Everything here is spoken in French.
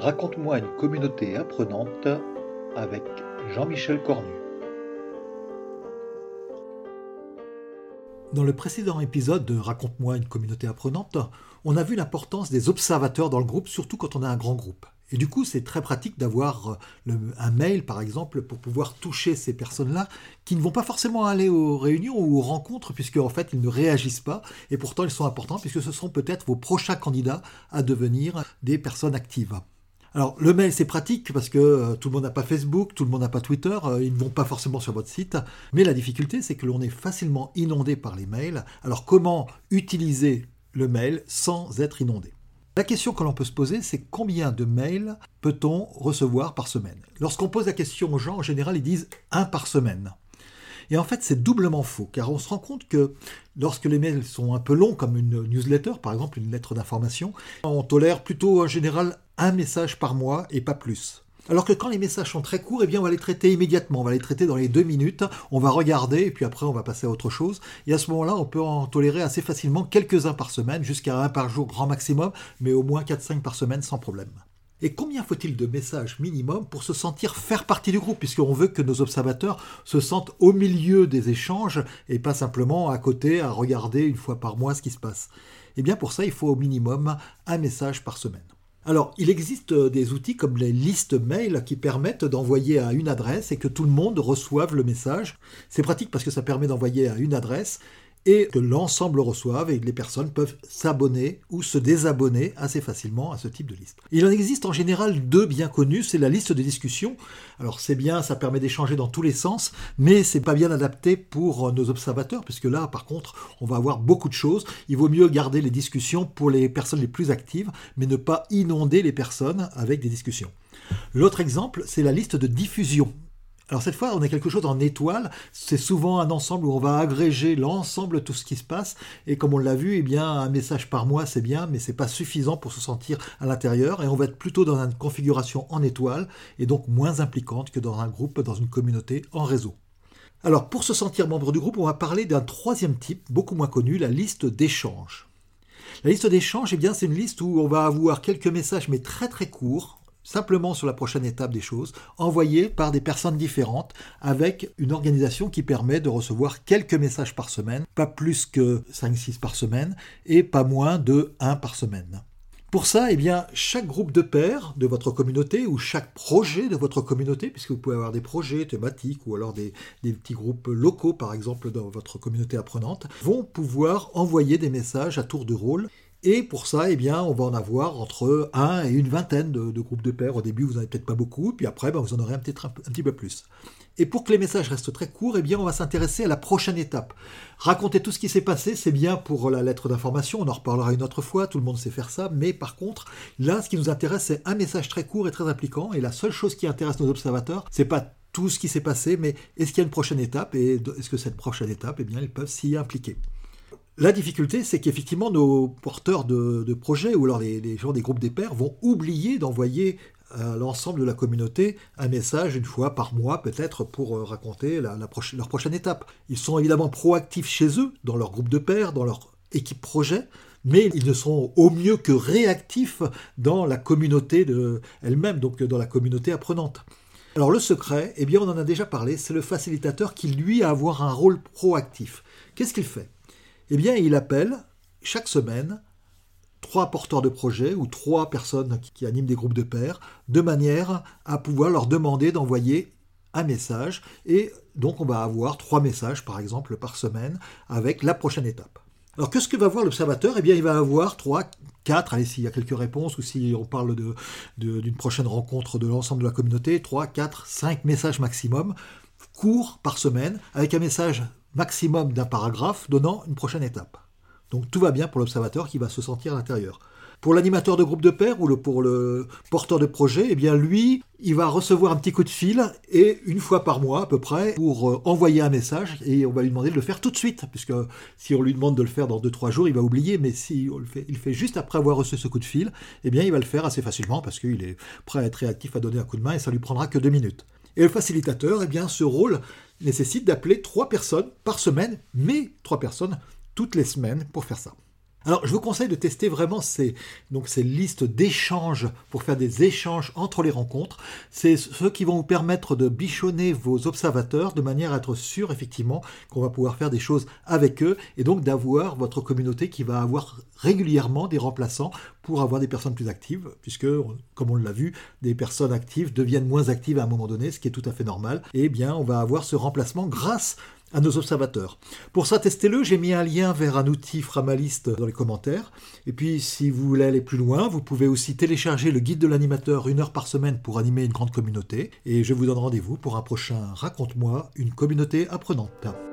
Raconte-moi une communauté apprenante avec Jean-Michel Cornu. Dans le précédent épisode de Raconte-moi une communauté apprenante, on a vu l'importance des observateurs dans le groupe, surtout quand on a un grand groupe. Et du coup, c'est très pratique d'avoir euh, un mail, par exemple, pour pouvoir toucher ces personnes-là qui ne vont pas forcément aller aux réunions ou aux rencontres, puisque en fait, ils ne réagissent pas. Et pourtant, ils sont importants, puisque ce sont peut-être vos prochains candidats à devenir des personnes actives. Alors le mail c'est pratique parce que euh, tout le monde n'a pas Facebook, tout le monde n'a pas Twitter, euh, ils ne vont pas forcément sur votre site, mais la difficulté c'est que l'on est facilement inondé par les mails. Alors comment utiliser le mail sans être inondé? La question que l'on peut se poser, c'est combien de mails peut-on recevoir par semaine? Lorsqu'on pose la question aux gens, en général, ils disent un par semaine. Et en fait, c'est doublement faux, car on se rend compte que lorsque les mails sont un peu longs, comme une newsletter, par exemple, une lettre d'information, on tolère plutôt en général un message par mois et pas plus. Alors que quand les messages sont très courts, eh bien on va les traiter immédiatement, on va les traiter dans les deux minutes, on va regarder et puis après on va passer à autre chose. Et à ce moment-là, on peut en tolérer assez facilement quelques-uns par semaine, jusqu'à un par jour grand maximum, mais au moins 4-5 par semaine sans problème. Et combien faut-il de messages minimum pour se sentir faire partie du groupe, puisqu'on veut que nos observateurs se sentent au milieu des échanges et pas simplement à côté à regarder une fois par mois ce qui se passe? Eh bien pour ça, il faut au minimum un message par semaine. Alors, il existe euh, des outils comme les listes mail qui permettent d'envoyer à une adresse et que tout le monde reçoive le message. C'est pratique parce que ça permet d'envoyer à une adresse et que l'ensemble reçoive et que les personnes peuvent s'abonner ou se désabonner assez facilement à ce type de liste. Il en existe en général deux bien connus, c'est la liste de discussion. Alors c'est bien, ça permet d'échanger dans tous les sens, mais c'est pas bien adapté pour nos observateurs puisque là par contre, on va avoir beaucoup de choses. Il vaut mieux garder les discussions pour les personnes les plus actives, mais ne pas inonder les personnes avec des discussions. L'autre exemple, c'est la liste de diffusion. Alors cette fois, on a quelque chose en étoile. C'est souvent un ensemble où on va agréger l'ensemble tout ce qui se passe. Et comme on l'a vu, eh bien, un message par mois, c'est bien, mais c'est pas suffisant pour se sentir à l'intérieur. Et on va être plutôt dans une configuration en étoile et donc moins impliquante que dans un groupe, dans une communauté en réseau. Alors pour se sentir membre du groupe, on va parler d'un troisième type, beaucoup moins connu, la liste d'échange. La liste d'échange, eh bien, c'est une liste où on va avoir quelques messages, mais très très courts, simplement sur la prochaine étape des choses, envoyées par des personnes différentes, avec une organisation qui permet de recevoir quelques messages par semaine, pas plus que 5-6 par semaine, et pas moins de 1 par semaine. Pour ça, eh bien, chaque groupe de pairs de votre communauté ou chaque projet de votre communauté, puisque vous pouvez avoir des projets thématiques ou alors des, des, petits groupes locaux, par exemple, dans votre communauté apprenante, vont pouvoir envoyer des messages à tour de rôle et pour ça, eh bien, on va en avoir entre un et une vingtaine de, groupes de pairs. Au début, vous n'en avez peut-être pas beaucoup, puis après, ben, vous en aurez peut-être un, petit peu plus. Et pour que les messages restent très courts, eh on va s'intéresser à la prochaine étape. Raconter tout ce qui s'est passé, c'est bien pour la lettre d'information, on en reparlera une autre fois, tout le monde sait faire ça, mais par contre, là, ce qui nous intéresse, c'est un message très court et très impliquant, et la seule chose qui intéresse nos observateurs, c'est pas tout ce qui s'est passé, mais est-ce qu'il y a une prochaine étape, et est-ce que cette prochaine étape, eh bien, ils peuvent s'y impliquer. La difficulté, c'est qu'effectivement, nos porteurs de, projets ou alors les, gens des groupes des pairs vont oublier d'envoyer à l'ensemble de la communauté un message une fois par mois peut-être pour euh, raconter leur prochaine étape. Ils sont évidemment proactifs chez eux, dans leur groupe de pairs, dans leur équipe projet, mais ils ne sont au mieux que réactifs dans la communauté elle-même, donc dans la communauté apprenante. Alors le secret, eh bien on en a déjà parlé, c'est le facilitateur qui lui a avoir un rôle proactif. Qu'est-ce qu'il fait? Eh bien, il appelle chaque semaine trois porteurs de projets ou trois personnes qui animent des groupes de pairs, de manière à pouvoir leur demander d'envoyer un message. Et donc, on va avoir trois messages, par exemple, par semaine, avec la prochaine étape. Alors, qu'est-ce que va voir l'observateur? Eh bien, il va avoir trois, quatre, allez, s'il y a quelques réponses ou si on parle d'une prochaine rencontre de l'ensemble de la communauté, trois, quatre, cinq messages maximum, courts par semaine, avec un message maximum d'un paragraphe donnant une prochaine étape. Donc tout va bien pour l'observateur qui va se sentir à l'intérieur. Pour l'animateur de groupe de pairs ou pour le porteur de projet, eh bien lui, il va recevoir un petit coup de fil et une fois par mois à peu près pour euh, envoyer un message et on va lui demander de le faire tout de suite puisque si on lui demande de le faire dans 2-3 jours, il va oublier mais si le fait, il fait juste après avoir reçu ce coup de fil, eh bien il va le faire assez facilement parce qu'il est prêt à être réactif à donner un coup de main et ça lui prendra que 2 minutes. Et le facilitateur, eh bien ce rôle nécessite d'appeler trois personnes par semaine, mais trois personnes toutes les semaines pour faire ça. Alors, je vous conseille de tester vraiment ces, listes d'échanges pour faire des échanges entre les rencontres. C'est ceux qui vont vous permettre de bichonner vos observateurs de manière à être sûr, effectivement, qu'on va pouvoir faire des choses avec eux et donc d'avoir votre communauté qui va avoir régulièrement des remplaçants pour avoir des personnes plus actives, puisque, comme on l'a vu, des personnes actives deviennent moins actives à un moment donné, ce qui est tout à fait normal. Et eh bien, on va avoir ce remplacement grâce à nos observateurs. Pour ça, testez-le, j'ai mis un lien vers un outil Framalist dans les commentaires. Et puis, si vous voulez aller plus loin, vous pouvez aussi télécharger le guide de l'animateur une heure par semaine pour animer une grande communauté. Et je vous donne rendez-vous pour un prochain Raconte-moi une communauté apprenante.